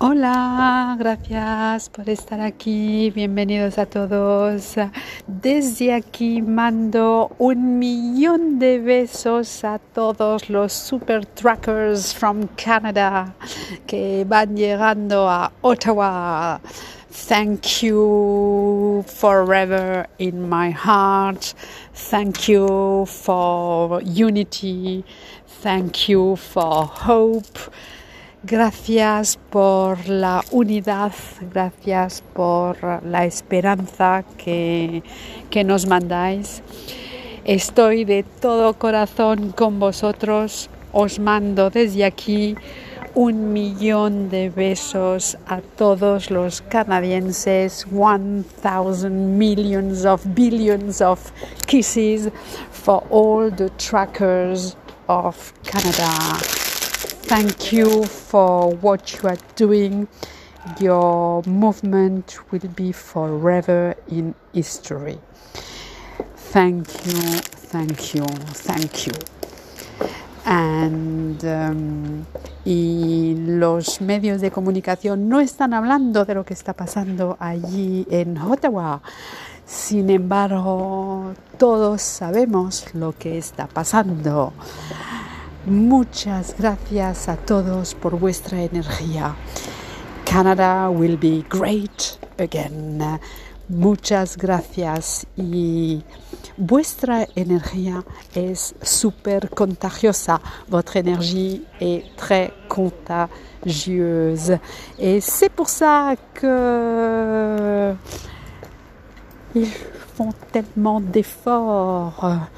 Hola, gracias por estar aquí, bienvenidos a todos. Desde aquí mando un millón de besos a todos los super trackers from Canada que van llegando a Ottawa. Thank you forever in my heart. Thank you for unity. Thank you for hope. Gracias por la unidad, gracias por la esperanza que, que, nos mandáis. Estoy de todo corazón con vosotros. Os mando desde aquí un millón de besos a todos los canadienses. One thousand millions of billions of kisses for all the trackers of Canada. Thank you for what you are doing. Your movement will be forever in history. Thank you, thank you, thank you. And, um, y los medios de comunicación no están hablando de lo que está pasando allí en Ottawa. Sin embargo, todos sabemos lo que está pasando. Muchas gracias a todos por vuestra energía. Canada will be great again. Muchas gracias y vuestra energía es súper contagiosa. Votre énergie est très contagieuse. Et c'est pour ça que ils font tellement d'efforts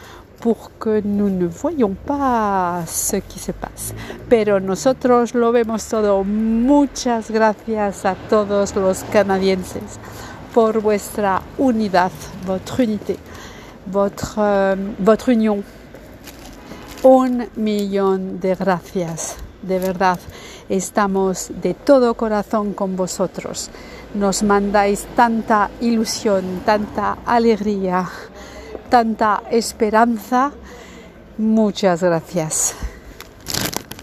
pour que nous ne voyons pas ce qui se passe. Pero nosotros lo vemos todo. Muchas gracias a todos los canadienses por vuestra unidad, votre unité, votre, euh, votre unión. Un millón de gracias, de verdad. Estamos de todo corazón con vosotros. Nos mandáis tanta ilusión, tanta alegría tanta esperanza. Muchas gracias.